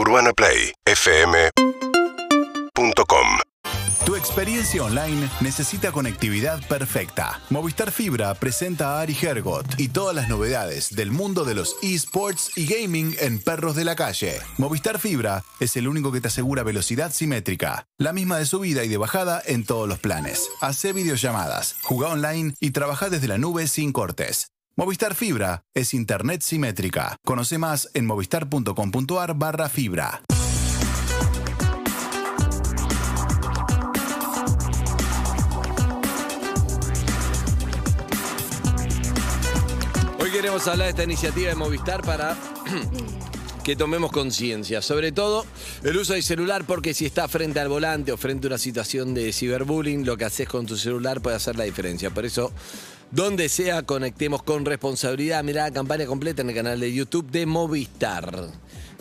UrbanaPlayFM.com Tu experiencia online necesita conectividad perfecta. Movistar Fibra presenta a Ari Hergot y todas las novedades del mundo de los esports y gaming en perros de la calle. Movistar Fibra es el único que te asegura velocidad simétrica, la misma de subida y de bajada en todos los planes. Hace videollamadas, juega online y trabaja desde la nube sin cortes. Movistar Fibra es internet simétrica. Conoce más en movistar.com.ar barra fibra. Hoy queremos hablar de esta iniciativa de Movistar para que tomemos conciencia, sobre todo el uso del celular, porque si estás frente al volante o frente a una situación de ciberbullying, lo que haces con tu celular puede hacer la diferencia. Por eso, donde sea, conectemos con responsabilidad. Mirá la campaña completa en el canal de YouTube de Movistar.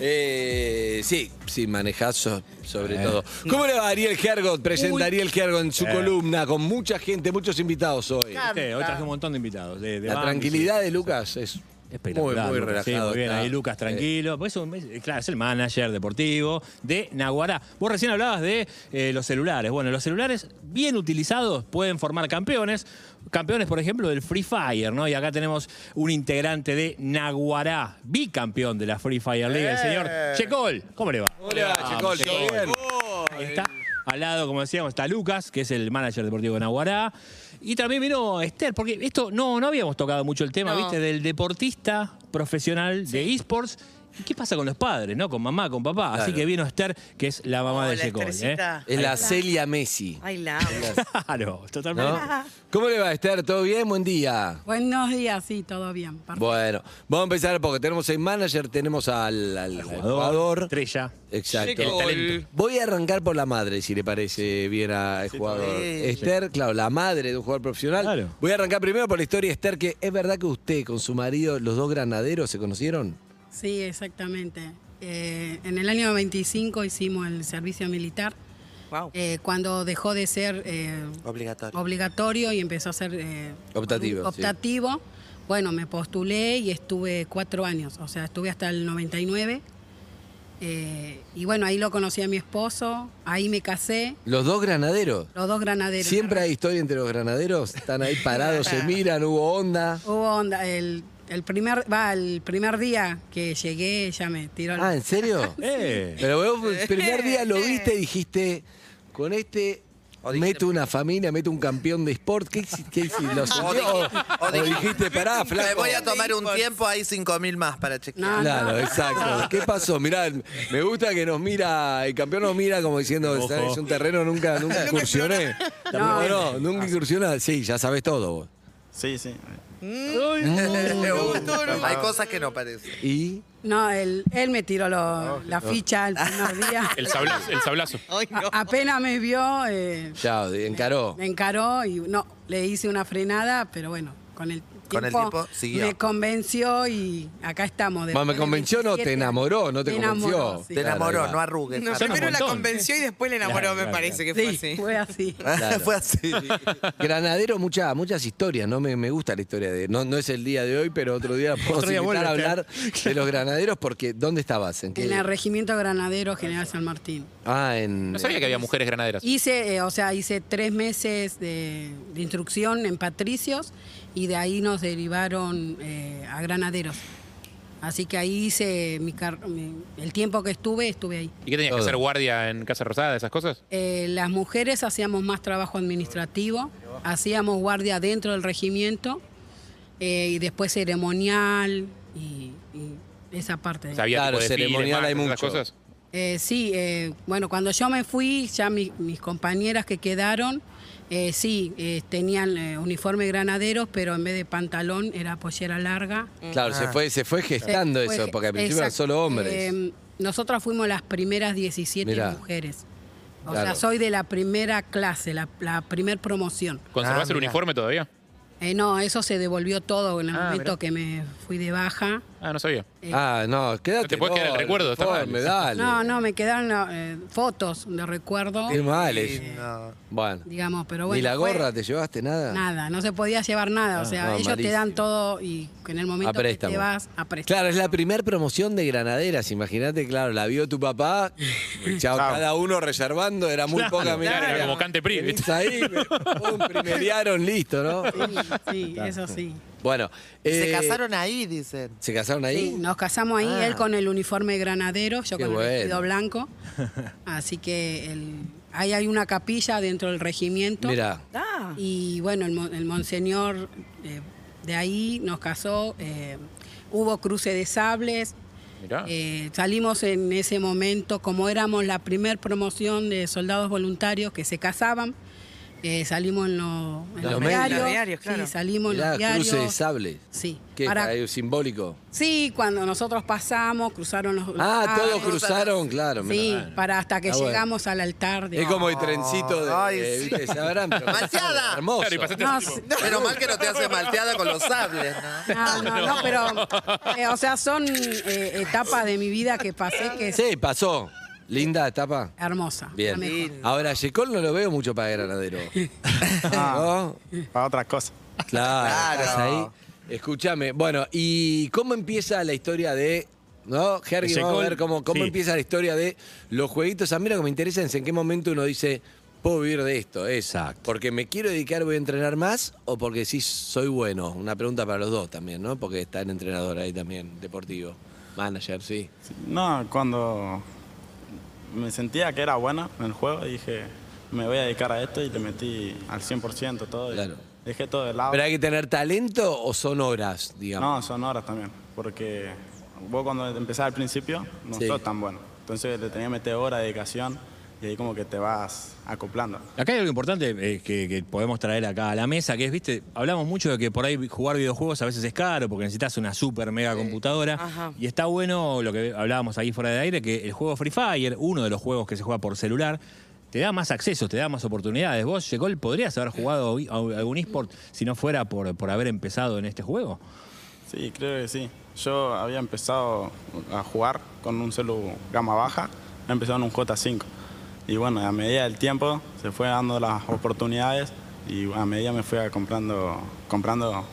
Eh, sí, sí, manejazo sobre todo. ¿Cómo le va Ariel Gergot? Presenta Ariel Gergot en su columna con mucha gente, muchos invitados hoy. Sí, hoy traje un montón de invitados. De, de La tranquilidad de Lucas es Espectacular. muy, muy Lucas, sí, relajado. muy bien, está. ahí Lucas tranquilo. Pues es un- es- claro, es el manager deportivo de Naguará. Vos recién hablabas de eh, los celulares. Bueno, los celulares bien utilizados pueden formar campeones. Campeones, por ejemplo, del Free Fire, ¿no? Y acá tenemos un integrante de Naguará, bicampeón de la Free Fire League, el señor Checol. ¿Cómo le va? ¿Cómo le va, Checol? ¿Todo bien? Ahí está. Al lado, como decíamos, está Lucas, que es el manager deportivo de Naguará. Y también vino Esther, porque esto no, no habíamos tocado mucho el tema, No. ¿viste? Del deportista profesional de esports. ¿Y qué pasa con los padres, no? Con mamá, con papá. Así Claro. que vino Esther, que es la mamá de Hola, Checol. ¿eh? Esthercita. Es la Celia Messi. Ay, la amo. Claro, totalmente. ¿no? ¿Cómo le va, Esther? ¿Todo bien? Buen día. Buenos días, sí, todo bien. perfecto. Bueno, vamos a empezar porque tenemos el manager, tenemos al, jugador. Estrella. Exacto. El talento. Voy a arrancar por la madre, si le parece bien al jugador. Esther, claro, la madre de un jugador profesional. Claro. Voy a arrancar primero por la historia, Esther, que es verdad que usted con su marido, los dos granaderos, ¿se conocieron? Sí, exactamente. Eh, en el año 25 hicimos el servicio militar, Wow. eh, cuando dejó de ser eh, Obligatorio. obligatorio y empezó a ser eh, Optativo, optativo. Bueno, me postulé y estuve cuatro años, o sea, estuve hasta el 99. Eh, y bueno, ahí lo conocí a mi esposo, ahí me casé, Los dos granaderos. los dos granaderos. Siempre hay historia entre los granaderos, están ahí parados, se miran, hubo onda. Hubo onda, el, el primer, va, el primer día que llegué, ella me tiró el- Ah, ¿en serio? Eh. Pero vos el primer día lo viste y dijiste, con este meto una familia, meto un campeón de sport. ¿Qué, hici- qué hiciste? ¿Lo O dijiste- O, o dijiste, pará, Me flaco. voy a tomar un tiempo, hay 5.000 más para chequear. No, Claro, exacto. ¿Qué pasó? Mirá, me gusta que nos mira, el campeón nos mira como diciendo, Ojo. es un terreno nunca, nunca incursioné. No, no, nunca incursioné. Sí, ya sabes todo vos. Sí, sí. hay cosas que no parecen. ¿Y? No, él, él me tiró lo- la ficha el primer día. El sablazo. El sablazo. A- apenas me vio, eh, Ya, encaró. me encaró y no, le hice una frenada, pero bueno, con el tiempo, Con el tiempo siguió. me convenció y acá estamos. Después ¿Me convenció o no? ¿Te 27 enamoró? ¿No te convenció? enamoró, sí. Te enamoró, no arrugues. Primero la convenció y después le enamoró, Claro, me claro, parece que fue Sí, así. fue así. Claro. Fue así. Granadero, mucha- muchas historias, ¿no? Me, me gusta la historia de. No, no es el día de hoy, pero otro día podemos invitar a hablar de los granaderos porque ¿dónde estabas? ¿En qué? En el Regimiento Granadero General San Martín. Ah, en. No sabía que había mujeres granaderas. Hice, eh, o sea, hice tres meses de, de instrucción en Patricios y de ahí nos derivaron eh, a Granaderos. Así que ahí hice mi, car- mi- el tiempo que estuve, estuve ahí. ¿Y qué tenías que hacer guardia en Casa Rosada, esas cosas? Eh, las mujeres hacíamos más trabajo administrativo, hacíamos guardia dentro del regimiento eh, y después ceremonial y, y esa parte. Había Claro, ceremonial hay mucho. cosas. Eh, sí, eh, bueno, cuando yo me fui, ya mi- mis compañeras que quedaron, eh, sí, eh, tenían eh, uniforme granaderos, pero en vez de pantalón era pollera larga. Claro, se fue, se fue gestando Eh, eso, fue- porque al principio eran solo hombres. Eh, nosotras fuimos las primeras 17 Mirá. mujeres. O Claro. sea, soy de la primera clase, la, la primer promoción. ¿Conservás Ah, el mirá. uniforme todavía? Eh, no, eso se devolvió todo en el Ah, momento mirá. que me fui de baja. Ah, no sabía. Ah, no, quédate. No te puedes quedar el recuerdo, está mal. informe, dale. No, no, me quedaron eh, fotos de recuerdo, Qué mal es. Lindo. Bueno. digamos, pero bueno. ¿Ni la fue- gorra te llevaste nada? Nada, no se podía llevar nada. o sea, no, ellos te malísimo. dan todo y en el momento A que préstamo. te vas a préstamo. Claro, es la primer promoción de granaderas. Imagínate, claro, la vio tu papá. Chao, cada uno reservando, era muy poca Claro, mirada. era como Cante Pri, Venís ¿viste? ahí, me- pum, primerearon, listo, ¿no? Sí, sí, eso sí. Bueno. Se eh, casaron ahí, dicen. ¿Se casaron ahí? Sí, nos casamos ahí, Ah. él con el uniforme granadero, yo Qué con bueno. el vestido blanco. Así que el- ahí hay una capilla dentro del regimiento. Mira, Ah, Y bueno, el, mon- el monseñor eh, de ahí nos casó. eh, hubo cruce de sables. Mirá. eh, salimos en ese momento, como éramos la primer promoción de soldados voluntarios que se casaban, eh, salimos en, lo- en Los los, medios. diarios. Los diarios, claro. Sí, salimos en los diarios. cruce de sable. Sí, ¿Qué? para- Para... simbólico. Sí, cuando nosotros pasamos, cruzaron los. los Ah, todos cruzaron, claro. Sí, para hasta que bueno. llegamos al altar de. Es como el trencito de. Ay, de- sí. ¿viste? Sabrán, pero- Malteada. Hermoso. Claro, No. Menos mal que no te hace malteada con los sables, ¿no? No, no, no, pero, eh, o sea, son eh, etapas de mi vida que pasé que Sí, pasó. Linda etapa. hermosa. Bien. la mejor. Ahora, Yecol no lo veo mucho para granadero. ¿No? Para otras cosas. Claro, Claro. estás ahí. Escúchame. Bueno, ¿y cómo empieza la historia de. ¿No? Jerry, vamos a ver cómo, cómo sí. empieza la historia de los jueguitos. A mí lo que me interesa es en qué momento uno dice, puedo vivir de esto. Exacto. Porque me quiero dedicar, voy a entrenar más o porque sí soy bueno. Una pregunta para los dos también, ¿no? Porque está el entrenador ahí también, deportivo. Manager, sí. No, cuando me sentía que era bueno en el juego, dije, me voy a dedicar a esto y le metí al 100% todo. y Claro. Dejé todo de lado. ¿Pero hay que tener talento o son horas, digamos? No, son horas también, porque vos cuando empezás al principio no Sí. sos tan bueno. Entonces le tenías que meter horas de dedicación y ahí como que te vas acoplando. Acá hay algo importante eh, que, que podemos traer acá a la mesa, que es, viste, hablamos mucho de que por ahí jugar videojuegos a veces es caro porque necesitas una super mega computadora. Ajá. Y está bueno lo que hablábamos ahí fuera de aire, que el juego Free Fire, uno de los juegos que se juega por celular, te da más acceso, te da más oportunidades. Vos, Yecol, ¿podrías haber jugado a algún eSport si no fuera por, por haber empezado en este juego? Sí, creo que sí. Yo había empezado a jugar con un celu gama baja, he empezado en un J5. Y bueno, a medida del tiempo se fue dando las oportunidades y a medida me fui comprando, comprando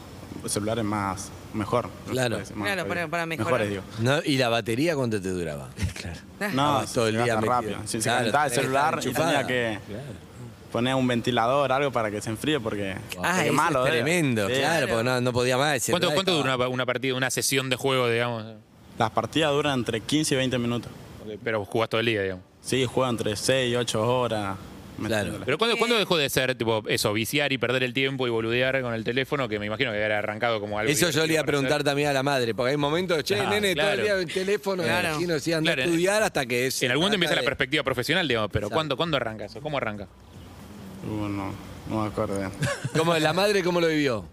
celulares más mejor. Claro. Más- Claro, para- para mejorar. Mejores, digo. No, ¿Y la batería cuánto te duraba? claro. No, Estabas todo el se día rápido. Si se Claro, calentaba el celular estar y tenía que poner un ventilador, algo para que se enfríe porque Ah, malo, es ¿eh? tremendo, claro, porque no, no podía más. ¿Cuánto, cuánto dura una, una partida, una sesión de juego, digamos? Las partidas duran entre 15 y 20 minutos. Pero jugás todo el día, digamos. Sí, juego entre 6 y 8 horas. metiéndole. Pero ¿cuándo, ¿cuándo dejó de ser, tipo, eso, viciar y perder el tiempo y boludear con el teléfono? Que me imagino que había arrancado como algo. Eso yo le iba a preguntar hacer. también a la madre, porque hay momentos, che, Claro, nene, todo claro. el día el teléfono, Claro. imagino, decían, anda Claro, a estudiar hasta que es. En algún momento empieza la perspectiva profesional, digamos, pero. ¿cuándo, ¿cuándo arranca eso? ¿Cómo arranca? Uh, no, me acuerdo. ¿Cómo, ¿La madre cómo lo vivió?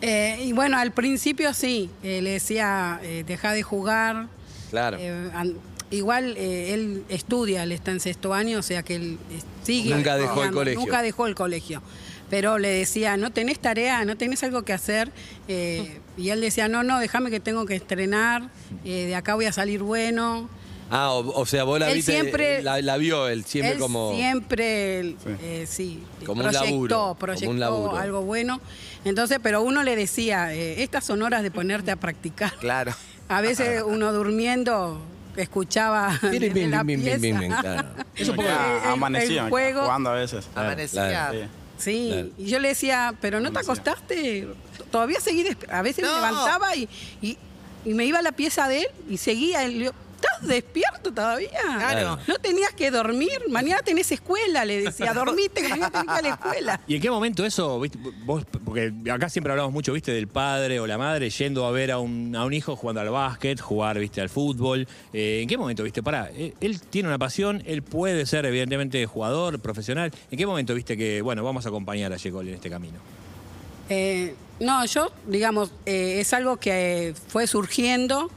Eh, y bueno, al principio sí, eh, le decía, eh, deja de jugar. Claro. Eh, an- igual eh, él estudia, él está en sexto año, o sea que él eh, sigue. Nunca dejó el colegio. Nunca dejó el colegio. Pero le decía, no tenés tarea, no tenés algo que hacer. Eh, y él decía, no, no, déjame que tengo que estrenar, eh, de acá voy a salir bueno. Ah, o, o sea, vos la Él viste, siempre- la, la vio él, siempre él como. siempre, eh, Sí. sí, Como un proyectó, laburo, como un proyectó laburo. algo bueno. Entonces, pero uno le decía, eh, estas son horas de ponerte a practicar. Claro. A veces uno durmiendo escuchaba Bien, desde bien, la bien, bien, bien, pieza. bien, claro. Eso El- porque el- amanecía, el juego- jugando a veces. Amanecía. Sí. Sí, Claro. y yo le decía, pero no te acostaste, todavía seguí, a veces No. me levantaba y, y, y me iba a la pieza de él y seguía, él, yo, ¿estás despierto todavía? Claro. No tenías que dormir, mañana tenés escuela, le decía, dormiste que mañana tenés que ir a la escuela. ¿Y en qué momento eso, viste, vos, porque acá siempre hablamos mucho, viste, del padre o la madre yendo a ver a un, a un hijo jugando al básquet, jugar, viste, al fútbol? Eh, ¿En qué momento, viste, pará, él, él tiene una pasión, él puede ser evidentemente jugador, profesional. ¿En qué momento, viste, que, bueno, vamos a acompañar a Yecol en este camino? Eh, no, yo, digamos, eh, es algo que eh, fue surgiendo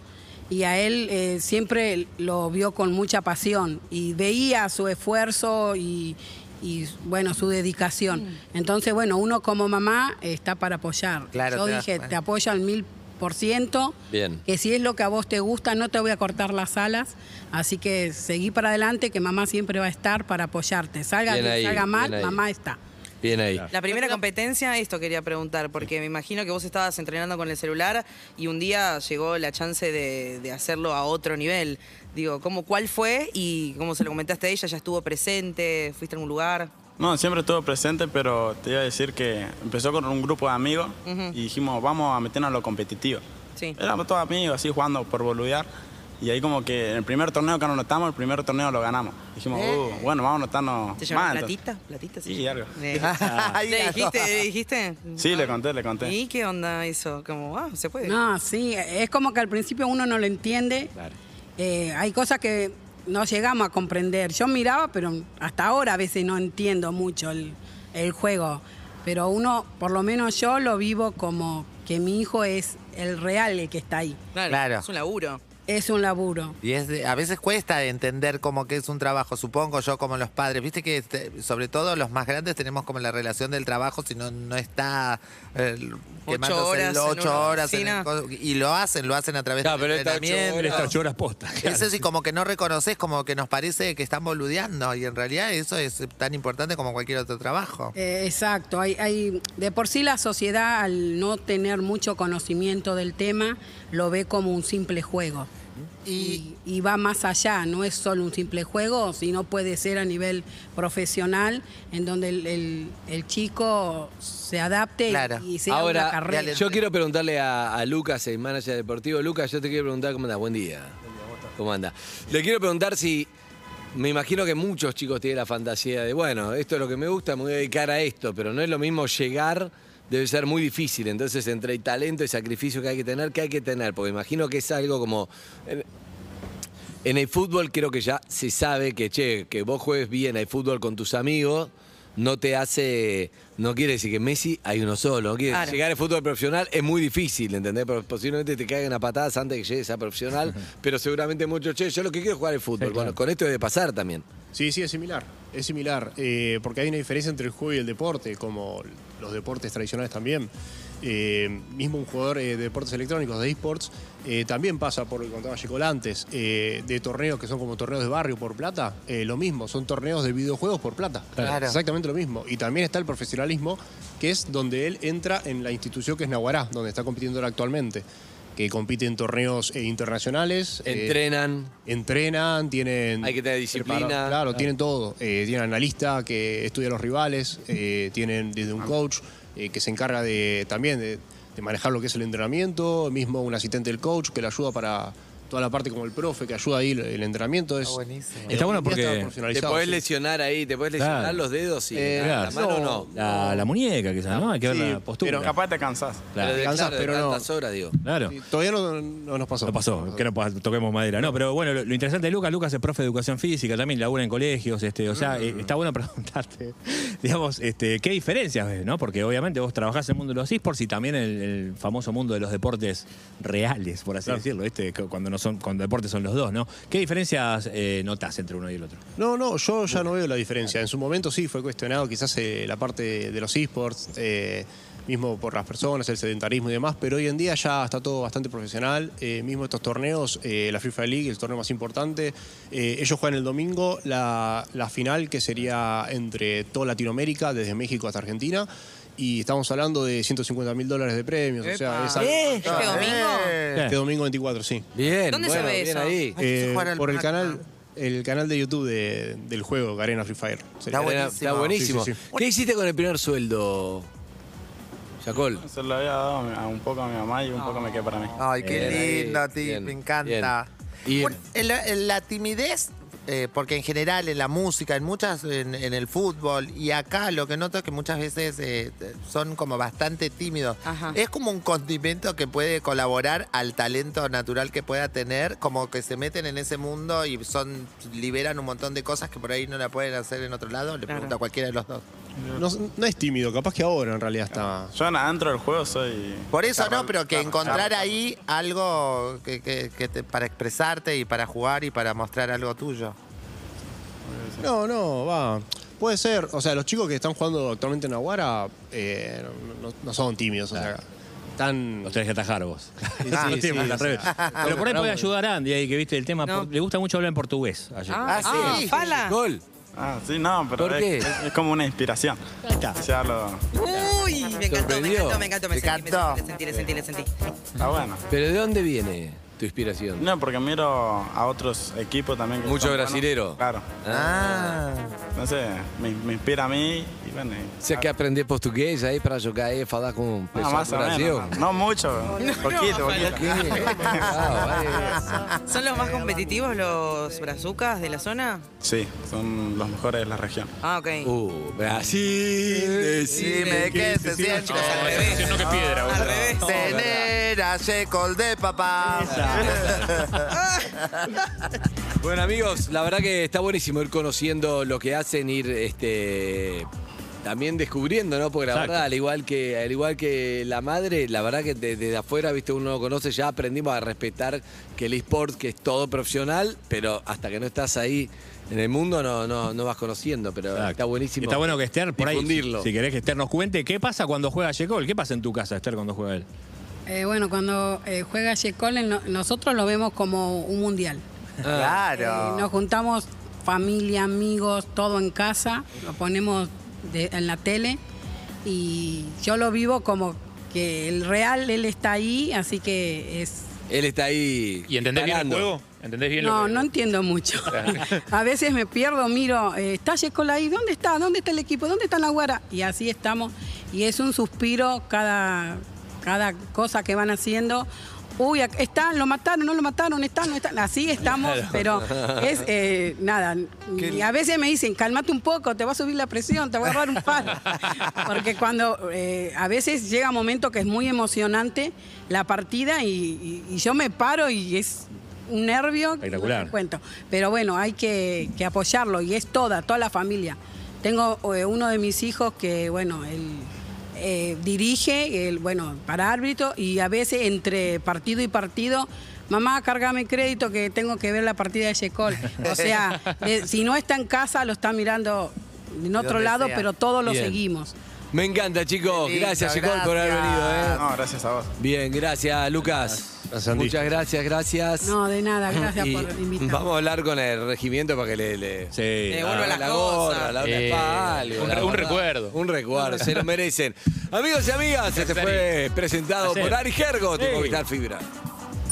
y a él eh, siempre lo vio con mucha pasión y veía su esfuerzo y, y, bueno, su dedicación. Entonces, bueno, uno como mamá está para apoyar. Claro, yo te das dije, te apoyo al mil 100%. Bien. Que si es lo que a vos te gusta, no te voy a cortar las alas. Así que seguí para adelante, que mamá siempre va a estar para apoyarte. Salga Bien ahí, salga mal, mamá está. Bien ahí. La primera competencia, esto quería preguntar, porque me imagino que vos estabas entrenando con el celular y un día llegó la chance de, de hacerlo a otro nivel. Digo, ¿cómo, ¿cuál fue y cómo se lo comentaste a ella? ¿Ya estuvo presente? ¿Fuiste a algún lugar? No, siempre estuvo presente, pero te iba a decir que empezó con un grupo de amigos y dijimos, vamos a meternos a lo competitivo. Sí. Éramos todos amigos, así jugando por boludear. Y ahí como que en el primer torneo que nos anotamos, el primer torneo lo ganamos. Dijimos, uh, bueno, vamos a anotarnos ¿Te llamaron platita? ¿Platita? Sí, algo. Eh, ¿Le ganó. dijiste? ¿Le dijiste? Sí, le conté, le conté. ¿Y qué onda eso? Como, ah, se puede. No, sí, es como que al principio uno no lo entiende. Eh, hay cosas que no llegamos a comprender. Yo miraba, pero hasta ahora a veces no entiendo mucho el, el juego. Pero uno, por lo menos yo lo vivo como que mi hijo es el real el que está ahí. Claro, Claro. Es un laburo. Es un laburo. Y es de- a veces cuesta entender como que es un trabajo, supongo yo como los padres. Viste que este, sobre todo los más grandes tenemos como la relación del trabajo, si no, no está eh, quemándose horas el en ocho una horas en el y lo hacen, lo hacen a través Claro, del pero ocho entrenamiento. Está ocho horas posta. claro. Eso sí, como que no reconoces, como que nos parece que están boludeando y en realidad eso es tan importante como cualquier otro trabajo. Eh, exacto. Hay, hay, de por sí la sociedad, al no tener mucho conocimiento del tema, lo ve como un simple juego. Y va más allá, no es solo un simple juego, sino puede ser a nivel profesional, en donde el, el- el chico se adapte y- Claro. y, sea una Ahora, carrera. yo quiero preguntarle a, a Lucas, el manager deportivo. Lucas, yo te quiero preguntar cómo anda. Buen día. ¿Cómo anda? Le quiero preguntar si. Me imagino que muchos chicos tienen la fantasía de, bueno, esto es lo que me gusta, me voy a dedicar a esto, pero no es lo mismo llegar, debe ser muy difícil. Entonces, entre el talento y sacrificio que hay que tener, ¿qué hay que tener? Porque imagino que es algo como. En, el fútbol creo que ya se sabe que, che, que vos juegues bien al fútbol con tus amigos, no te hace. No quiere decir que Messi hay uno solo. No quiere Claro. llegar al fútbol profesional es muy difícil, ¿entendés? Pero posiblemente te caigan a patadas antes de que llegues a profesional. pero seguramente muchos, che, yo lo que quiero es jugar al fútbol. Sí, claro. Bueno, con esto debe pasar también. Sí, sí, es similar. Es similar, eh, porque hay una diferencia entre el juego y el deporte, como los deportes tradicionales también. Eh, mismo un jugador eh, de deportes electrónicos, de esports, eh, también pasa por lo que contaba Chico antes, eh, de torneos que son como torneos de barrio por plata, eh, lo mismo, son torneos de videojuegos por plata. Claro. Exactamente lo mismo. Y también está el profesionalismo, que es donde él entra en la institución que es Naguará, donde está compitiendo ahora actualmente, que compite en torneos internacionales. eh, Entrenan. entrenan, tienen... Hay que tener disciplina. Claro, tienen todo. Eh, tienen analista que estudia a los rivales, eh, tienen desde un coach eh, que se encarga de también de, de manejar lo que es el entrenamiento, mismo un asistente del coach que le ayuda para toda la parte como el profe que ayuda ahí el, el entrenamiento. Es, Está buenísimo. eh, Está bueno porque Te podés sí. lesionar ahí, te podés lesionar Claro. los dedos y Eh, la, la claro. mano no. La, la muñeca, quizás, ¿no? Hay que ver la postura. pero Capaz te cansás. Claro. Pero de, Cansás, claro, de pero no. horas, digo. Claro. Sí, Todavía no, no nos pasó. No pasó, que no toquemos madera. No, pero bueno, lo, lo interesante de Lucas, Lucas es profe de educación física, también labura en colegios, este, o sea, eh, está bueno preguntarte, digamos, este, qué diferencias ves, ¿no? Porque obviamente vos trabajás en el mundo de los esports y también en el, el famoso mundo de los deportes reales, por así Claro. decirlo, este, cuando no son, cuando deportes son los dos, ¿no? ¿Qué diferencias eh, notás entre uno y el otro? No, no, yo ya no veo la diferencia. En su momento sí fue cuestionado quizás eh, la parte de los esports, eh, mismo por las personas, el sedentarismo y demás, pero hoy en día ya está todo bastante profesional. Eh, mismo estos torneos, eh, la FIFA League, el torneo más importante, ellos juegan el domingo la, la final que sería entre toda Latinoamérica, desde México hasta Argentina. Y estamos hablando de 150 mil dólares de premios. O sea, Epa. es algo- ¿Eh? ¿Este domingo? Eh, Este domingo 24, sí. Bien, ¿Dónde se bueno, ve bien eso? ahí. Hay que Eh, jugar al por el Pac-Man. canal, el canal de YouTube de- del juego, Garena Free Fire. Sería- Está Está buenísimo. buenísimo. Sí, sí, sí. ¿Qué hiciste con el primer sueldo, Yacol? Se lo había dado a mi- a un poco a mi mamá y un poco me quedé para mí. Ay, qué Bien ahí, lindo, Ti, bien, me encanta. bien. Y- Bueno, la timidez, eh, porque en general en la música, en muchas, en, en el fútbol, y acá lo que noto es que muchas veces eh, son como bastante tímidos. Ajá. Es como un condimento que puede colaborar al talento natural que pueda tener, como que se meten en ese mundo y son liberan un montón de cosas que por ahí no la pueden hacer en otro lado. Le Claro. pregunto a cualquiera de los dos. No, no es tímido, capaz que ahora en realidad está. Yo adentro del juego soy... Por eso no, pero que encontrar ahí algo que, que- que te- para expresarte y para jugar y para mostrar algo tuyo. No, no, va. Puede ser. O sea, los chicos que están jugando actualmente en Aguara eh, no, no- no son tímidos. O sea, tan... Los tenés que atajar vos. Ah, sí, o sea, revés. Pero por ahí puede ayudar a Andy ahí, que viste el tema. No. por- le gusta mucho hablar en portugués. a Jacob. Ah, sí. Ah, Fala. Gol. Ah, sí, no, pero ¿Por es, qué? es- es como una inspiración. está. Ya lo, Uy, me encantó, me ¿Sorprendió? encantó, me encantó. Me ¿Te sentí, me encantó? sentí, le sentí, le sentí, le sentí. está bueno. ¿Pero de dónde viene tu inspiración? No, porque miro a otros equipos también. Que Mucho son buenos. brasilero. Claro. Ah. Entonces, me, me inspira a mí y bueno. y- Você quer aprender português aí pra jogar aí, falar com o no, pessoal más do o Brasil? menos. No mucho, poquito, poquito. Ah, ¿Son los más competitivos los brazucas de la zona? Sí, son los mejores de la región. Ah, ok. vale. Uh, Brasil, Dime qué se siente. al revés. No que piedra, Al boludo. revés. Tener a Shekol de papá. Bueno amigos, la verdad que está buenísimo ir conociendo lo que hacen, ir este también descubriendo, ¿no? Porque la Exacto. verdad, al igual que, al igual que la madre, la verdad que de- desde afuera, viste, uno lo conoce, ya aprendimos a respetar que el eSport, que es todo profesional, pero hasta que no estás ahí en el mundo no, no, no vas conociendo, pero Exacto. está buenísimo. Está bueno que Esther, por ahí, difundirlo. si querés que Esther nos cuente, ¿qué pasa cuando juega Yecol? ¿Qué pasa en tu casa, Esther, cuando juega él? Eh, bueno, cuando eh, juega Shekol, no- nosotros lo vemos como un mundial. Claro. Eh, nos juntamos familia, amigos, todo en casa, lo ponemos de- en la tele y yo lo vivo como que el real, él está ahí, así que es... Él está ahí. ¿Y entendés bien el juego? ¿Entendés bien No, lo que- no entiendo mucho. A veces me pierdo, miro, eh, está Yecol ahí, ¿dónde está? ¿Dónde está el equipo? ¿Dónde está la guara? Y así estamos. Y es un suspiro cada, cada cosa que van haciendo. Uy, están, lo mataron, no lo mataron, están, no están. Así estamos, pero es eh, nada. Y a veces me dicen, cálmate un poco, te va a subir la presión, te voy a dar un palo. Porque cuando eh, a veces llega un momento que es muy emocionante la partida y, y- y yo me paro y es un nervio. Espectacular. no cuento. Pero bueno, hay que, que apoyarlo y es toda, toda la familia. Tengo eh, uno de mis hijos que, bueno, él eh, dirige, el, bueno, para árbitro y a veces entre partido y partido, mamá, cargame crédito que tengo que ver la partida de Shekol. O sea, eh, si no está en casa, lo está mirando en otro lado, sea. pero todos lo Bien. seguimos. Me encanta, chicos. Gracias, Chicol, por haber venido. ¿eh? No, gracias a vos. Bien, gracias, Lucas. Gracias, Andy. Muchas gracias, gracias. No, de nada, gracias Y por invitarme. Vamos a hablar con el regimiento para que le, le Sí. Devuelva la, las la cosas. gorra, la otra Eh, espada, algo, un la re- un verdad. recuerdo. Un recuerdo, se lo merecen. Amigos y amigas, este fue presentado por Ari Gergo de Sí. Movistar Fibra.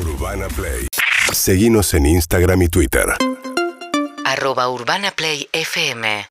Urbana Play. Seguimos en Instagram y Twitter. Arroba Urbana Play FM